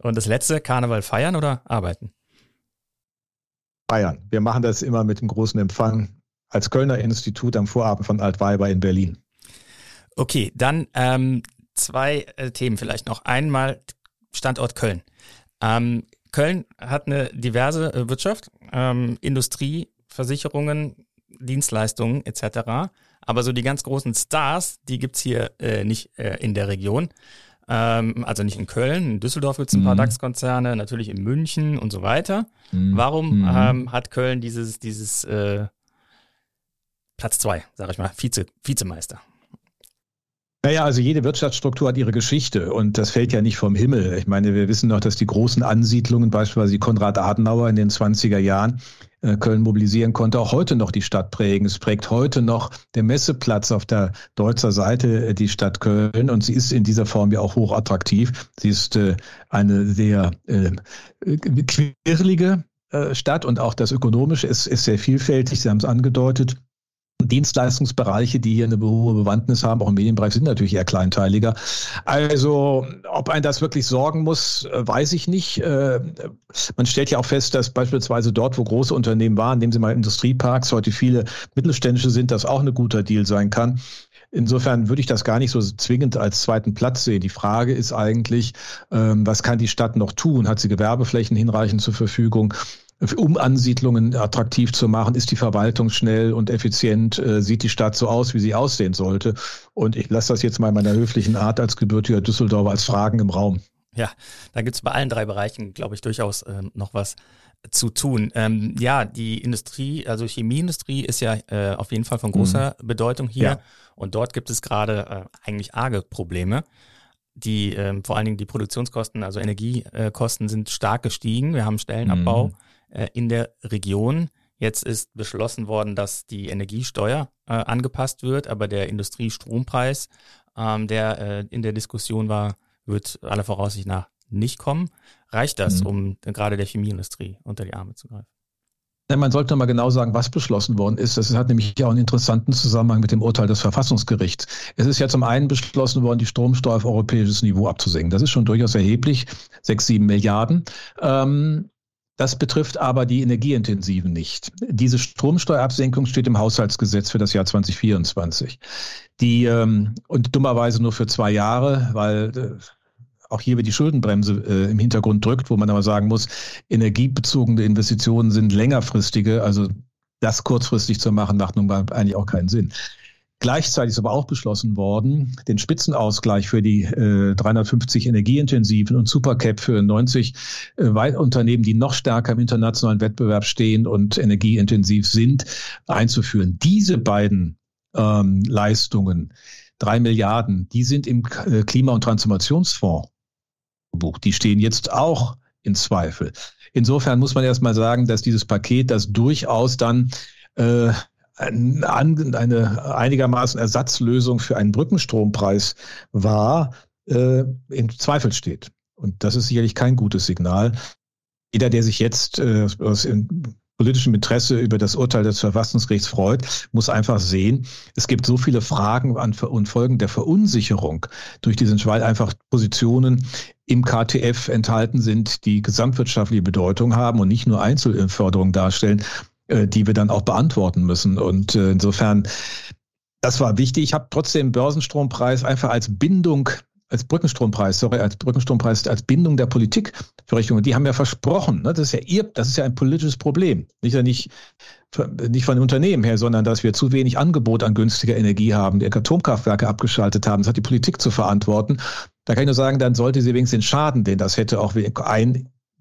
Und das letzte, Karneval feiern oder arbeiten? Feiern. Wir machen das immer mit einem großen Empfang als Kölner Institut am Vorabend von Altweiber in Berlin. Okay, dann ähm, zwei äh, Themen vielleicht noch. Einmal Standort Köln. Ähm, Köln hat eine diverse äh, Wirtschaft, ähm, Industrie, Versicherungen, Dienstleistungen etc. Aber so die ganz großen Stars, die gibt's hier äh, nicht äh, in der Region. Ähm, also nicht in Köln, in Düsseldorf gibt's ein mhm. paar DAX-Konzerne, natürlich in München und so weiter. Mhm. Warum mhm. ähm, hat Köln dieses, dieses äh, Platz zwei, sage ich mal, Vize, Vizemeister? Naja, also jede Wirtschaftsstruktur hat ihre Geschichte und das fällt ja nicht vom Himmel. Ich meine, wir wissen noch, dass die großen Ansiedlungen, beispielsweise die Konrad Adenauer in den 20er Jahren, äh, Köln mobilisieren konnte, auch heute noch die Stadt prägen. Es prägt heute noch der Messeplatz auf der deutscher Seite äh, die Stadt Köln und sie ist in dieser Form ja auch hochattraktiv. Sie ist äh, eine sehr quirlige Stadt und auch das Ökonomische ist, ist sehr vielfältig. Sie haben es angedeutet. Dienstleistungsbereiche, die hier eine hohe Bewandtnis haben, auch im Medienbereich, sind natürlich eher kleinteiliger. Also, ob ein das wirklich sorgen muss, weiß ich nicht. Äh, man stellt ja auch fest, dass beispielsweise dort, wo große Unternehmen waren, nehmen Sie mal Industrieparks, heute viele mittelständische sind, das auch ein guter Deal sein kann. Insofern würde ich das gar nicht so zwingend als zweiten Platz sehen. Die Frage ist eigentlich, ähm, was kann die Stadt noch tun? Hat sie Gewerbeflächen hinreichend zur Verfügung? Um Ansiedlungen attraktiv zu machen, ist die Verwaltung schnell und effizient, äh, sieht die Stadt so aus, wie sie aussehen sollte. Und ich lasse das jetzt mal in meiner höflichen Art als gebürtiger Düsseldorfer als Fragen im Raum. Ja, da gibt es bei allen drei Bereichen, glaube ich, durchaus äh, noch was zu tun. Ähm, ja, die Industrie, also Chemieindustrie ist ja äh, auf jeden Fall von großer mhm. Bedeutung hier. Ja. Und dort gibt es gerade äh, eigentlich arge Probleme. Die, ähm, vor allen Dingen die Produktionskosten, also Energiekosten sind stark gestiegen. Wir haben Stellenabbau. Mhm in der Region. Jetzt ist beschlossen worden, dass die Energiesteuer äh, angepasst wird, aber der Industriestrompreis, ähm, der äh, in der Diskussion war, wird aller Voraussicht nach nicht kommen. Reicht das, mhm. um gerade der Chemieindustrie unter die Arme zu greifen? man sollte mal genau sagen, was beschlossen worden ist. Das hat nämlich auch einen interessanten Zusammenhang mit dem Urteil des Verfassungsgerichts. Es ist ja zum einen beschlossen worden, die Stromsteuer auf europäisches Niveau abzusenken. Das ist schon durchaus erheblich, sechs, sieben Milliarden. Ähm, das betrifft aber die Energieintensiven nicht. Diese Stromsteuerabsenkung steht im Haushaltsgesetz für das Jahr 2024. Die ähm, und dummerweise nur für zwei Jahre, weil äh, auch hier wird die Schuldenbremse äh, im Hintergrund drückt, wo man aber sagen muss, energiebezogene Investitionen sind längerfristige, also das kurzfristig zu machen, macht nun mal eigentlich auch keinen Sinn. Gleichzeitig ist aber auch beschlossen worden, den Spitzenausgleich für die äh, 350 energieintensiven und Supercap für 90 äh, Unternehmen, die noch stärker im internationalen Wettbewerb stehen und energieintensiv sind, einzuführen. Diese beiden ähm, Leistungen, drei Milliarden, die sind im äh, Klima- und Transformationsfonds gebucht. Die stehen jetzt auch in Zweifel. Insofern muss man erstmal sagen, dass dieses Paket das durchaus dann äh, eine einigermaßen Ersatzlösung für einen Brückenstrompreis war, äh, in Zweifel steht. Und das ist sicherlich kein gutes Signal. Jeder, der sich jetzt äh, aus politischem Interesse über das Urteil des Verfassungsgerichts freut, muss einfach sehen, es gibt so viele Fragen und Folgen der Verunsicherung durch diesen, weil einfach Positionen im KTF enthalten sind, die gesamtwirtschaftliche Bedeutung haben und nicht nur Einzelförderung darstellen, äh, die wir dann auch beantworten müssen. Und äh, insofern, das war wichtig. Ich habe trotzdem Börsenstrompreis einfach als Bindung als Brückenstrompreis, sorry, als Brückenstrompreis, als Bindung der Politik für Richtung. Die haben ja versprochen, ne, das ist ja ihr, das ist ja ein politisches Problem. Nicht nicht, nicht von den Unternehmen her, sondern dass wir zu wenig Angebot an günstiger Energie haben, die Atomkraftwerke abgeschaltet haben. Das hat die Politik zu verantworten. Da kann ich nur sagen, dann sollte sie wenigstens den Schaden, den das hätte, auch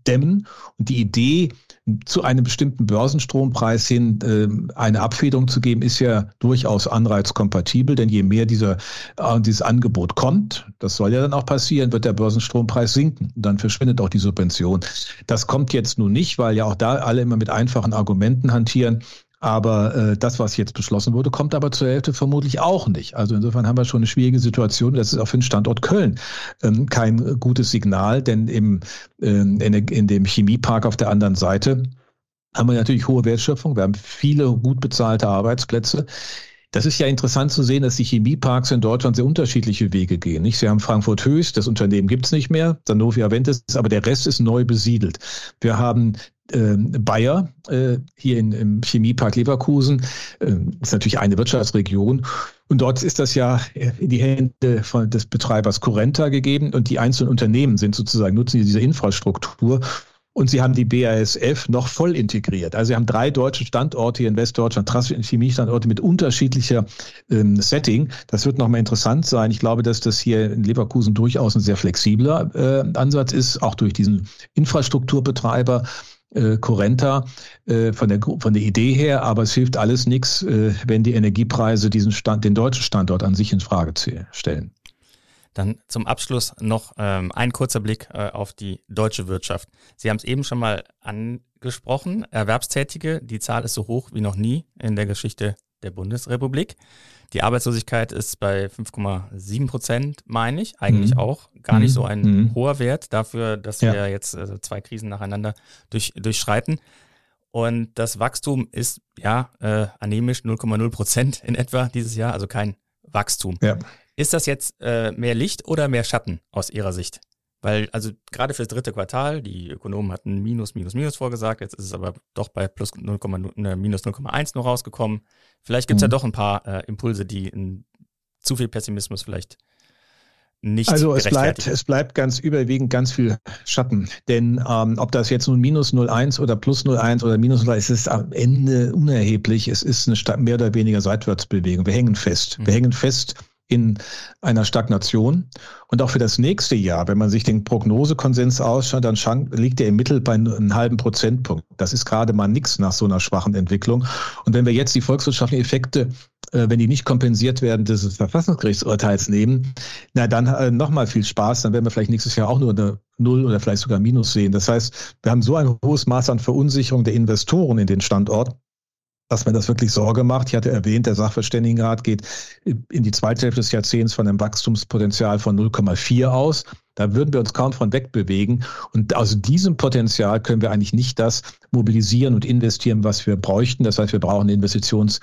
eindämmen. Und die Idee, zu einem bestimmten Börsenstrompreis hin äh, eine Abfederung zu geben, ist ja durchaus anreizkompatibel, denn je mehr dieser, äh, dieses Angebot kommt, das soll ja dann auch passieren, wird der Börsenstrompreis sinken. Und dann verschwindet auch die Subvention. Das kommt jetzt nun nicht, weil ja auch da alle immer mit einfachen Argumenten hantieren. Aber äh, das, was jetzt beschlossen wurde, kommt aber zur Hälfte vermutlich auch nicht. Also insofern haben wir schon eine schwierige Situation. Das ist auch für den Standort Köln ähm, kein gutes Signal, denn im, ähm, in, in dem Chemiepark auf der anderen Seite haben wir natürlich hohe Wertschöpfung. Wir haben viele gut bezahlte Arbeitsplätze. Das ist ja interessant zu sehen, dass die Chemieparks in Deutschland sehr unterschiedliche Wege gehen. Nicht? Sie haben Frankfurt Höchst, das Unternehmen gibt es nicht mehr, Sanofi Aventis, aber der Rest ist neu besiedelt. Wir haben Bayer äh, hier im Chemiepark Leverkusen. Äh, ist natürlich eine Wirtschaftsregion. Und dort ist das ja in die Hände des Betreibers Currenta gegeben und die einzelnen Unternehmen sind sozusagen, nutzen diese Infrastruktur. Und sie haben die BASF noch voll integriert. Also sie haben drei deutsche Standorte hier in Westdeutschland, Chemiestandorte mit unterschiedlicher ähm, Setting. Das wird nochmal interessant sein. Ich glaube, dass das hier in Leverkusen durchaus ein sehr flexibler äh, Ansatz ist, auch durch diesen Infrastrukturbetreiber äh, Corenta äh, von, der, von der Idee her, aber es hilft alles nichts, äh, wenn die Energiepreise diesen Stand, den deutschen Standort an sich in Frage stellen. Dann zum Abschluss noch ähm, ein kurzer Blick äh, auf die deutsche Wirtschaft. Sie haben es eben schon mal angesprochen. Erwerbstätige, die Zahl ist so hoch wie noch nie in der Geschichte der Bundesrepublik. Die Arbeitslosigkeit ist bei 5,7 Prozent, meine ich. Eigentlich mhm. auch gar nicht mhm. so ein mhm. hoher Wert dafür, dass ja. wir jetzt also zwei Krisen nacheinander durch, durchschreiten. Und das Wachstum ist ja äh, anemisch 0,0 Prozent in etwa dieses Jahr, also kein Wachstum. Ja. Ist das jetzt äh, mehr Licht oder mehr Schatten aus Ihrer Sicht? Weil, also gerade fürs dritte Quartal, die Ökonomen hatten Minus, Minus, Minus vorgesagt, jetzt ist es aber doch bei plus 0, ne, minus 0,1 nur rausgekommen. Vielleicht gibt es mhm. ja doch ein paar äh, Impulse, die in zu viel Pessimismus vielleicht nicht Also es bleibt, es bleibt ganz überwiegend ganz viel Schatten. Denn ähm, ob das jetzt nun minus 0,1 oder plus 0,1 oder minus 0,1, es ist am Ende unerheblich. Es ist eine mehr oder weniger Seitwärtsbewegung. Wir hängen fest. Mhm. Wir hängen fest in einer Stagnation. Und auch für das nächste Jahr, wenn man sich den Prognosekonsens ausschaut, dann liegt er im Mittel bei einem halben Prozentpunkt. Das ist gerade mal nichts nach so einer schwachen Entwicklung. Und wenn wir jetzt die volkswirtschaftlichen Effekte, äh, wenn die nicht kompensiert werden, des Verfassungsgerichtsurteils nehmen, na dann äh, nochmal viel Spaß. Dann werden wir vielleicht nächstes Jahr auch nur eine Null oder vielleicht sogar Minus sehen. Das heißt, wir haben so ein hohes Maß an Verunsicherung der Investoren in den Standort, dass mir das wirklich Sorge macht. Ich hatte erwähnt, der Sachverständigenrat geht in die zweite Hälfte des Jahrzehnts von einem Wachstumspotenzial von 0,4 aus. Da würden wir uns kaum von wegbewegen. Und aus diesem Potenzial können wir eigentlich nicht das mobilisieren und investieren, was wir bräuchten. Das heißt, wir brauchen Investitions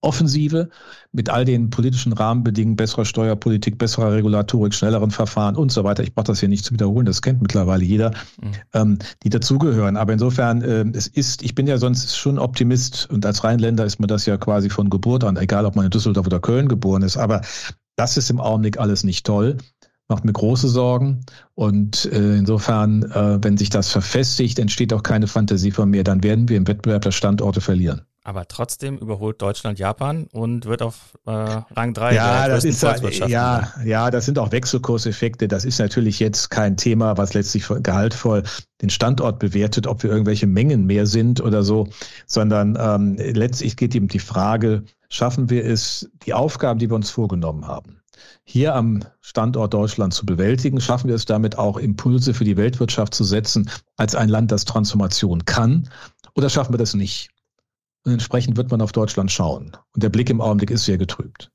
Offensive mit all den politischen Rahmenbedingungen, besserer Steuerpolitik, besserer Regulatorik, schnelleren Verfahren und so weiter. Ich brauche das hier nicht zu wiederholen, das kennt mittlerweile jeder, mhm. ähm, die dazugehören. Aber insofern, äh, es ist, ich bin ja sonst schon Optimist und als Rheinländer ist mir das ja quasi von Geburt an, egal ob man in Düsseldorf oder Köln geboren ist. Aber das ist im Augenblick alles nicht toll macht mir große Sorgen. Und äh, insofern, äh, wenn sich das verfestigt, entsteht auch keine Fantasie von mir, dann werden wir im Wettbewerb der Standorte verlieren. Aber trotzdem überholt Deutschland Japan und wird auf äh, Rang 3 ja, das ist ja, ja, das sind auch Wechselkurseffekte. Das ist natürlich jetzt kein Thema, was letztlich gehaltvoll den Standort bewertet, ob wir irgendwelche Mengen mehr sind oder so, sondern ähm, letztlich geht eben die Frage, schaffen wir es, die Aufgaben, die wir uns vorgenommen haben, hier am Standort Deutschland zu bewältigen? Schaffen wir es damit auch Impulse für die Weltwirtschaft zu setzen als ein Land, das Transformation kann? Oder schaffen wir das nicht? Und entsprechend wird man auf Deutschland schauen. Und der Blick im Augenblick ist sehr getrübt.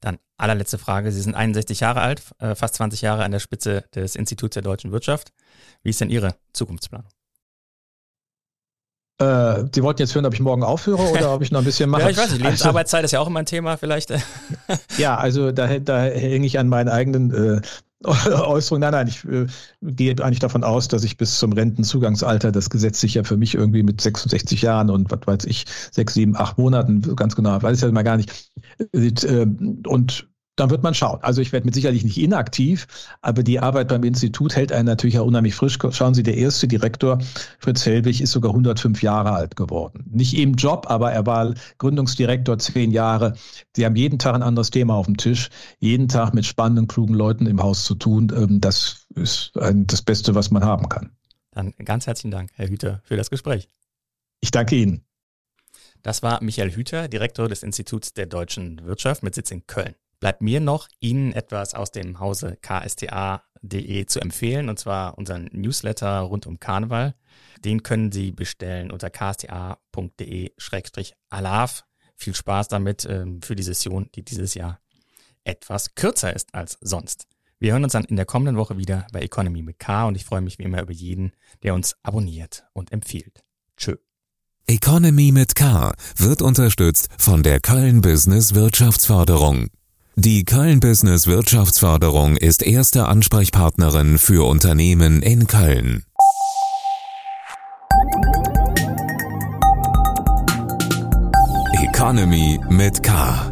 Dann allerletzte Frage. Sie sind 61 Jahre alt, äh, fast 20 Jahre an der Spitze des Instituts der deutschen Wirtschaft. Wie ist denn Ihre Zukunftsplanung? Äh, Sie wollten jetzt hören, ob ich morgen aufhöre oder ob ich noch ein bisschen mache? ja, ich weiß nicht. Lebensarbeitszeit also, ist ja auch immer ein Thema vielleicht. ja, also da, da hänge ich an meinen eigenen äh, Äußerung. Nein, nein, ich äh, gehe eigentlich davon aus, dass ich bis zum Rentenzugangsalter, das Gesetz sich ja für mich irgendwie mit 66 Jahren und was weiß ich, sechs, sieben, acht Monaten, ganz genau, weiß ich ja mal gar nicht. Äh, und dann wird man schauen. Also ich werde mit sicherlich nicht inaktiv, aber die Arbeit beim Institut hält einen natürlich auch unheimlich frisch. Schauen Sie, der erste Direktor, Fritz Helwig, ist sogar 105 Jahre alt geworden. Nicht im Job, aber er war Gründungsdirektor zehn Jahre. Sie haben jeden Tag ein anderes Thema auf dem Tisch, jeden Tag mit spannenden, klugen Leuten im Haus zu tun. Ähm, das ist das Beste, was man haben kann. Dann ganz herzlichen Dank, Herr Hüter, für das Gespräch. Ich danke Ihnen. Das war Michael Hüter, Direktor des Instituts der deutschen Wirtschaft mit Sitz in Köln bleibt mir noch, Ihnen etwas aus dem Hause ksta.de zu empfehlen, und zwar unseren Newsletter rund um Karneval. Den können Sie bestellen unter ksta.de-alav. Viel Spaß damit ähm, für die Session, die dieses Jahr etwas kürzer ist als sonst. Wir hören uns dann in der kommenden Woche wieder bei Economy mit K und ich freue mich wie immer über jeden, der uns abonniert und empfiehlt. Tschö. Economy mit K wird unterstützt von der Köln Business Wirtschaftsförderung. Die Köln Business Wirtschaftsförderung ist erste Ansprechpartnerin für Unternehmen in Köln. Economy mit K.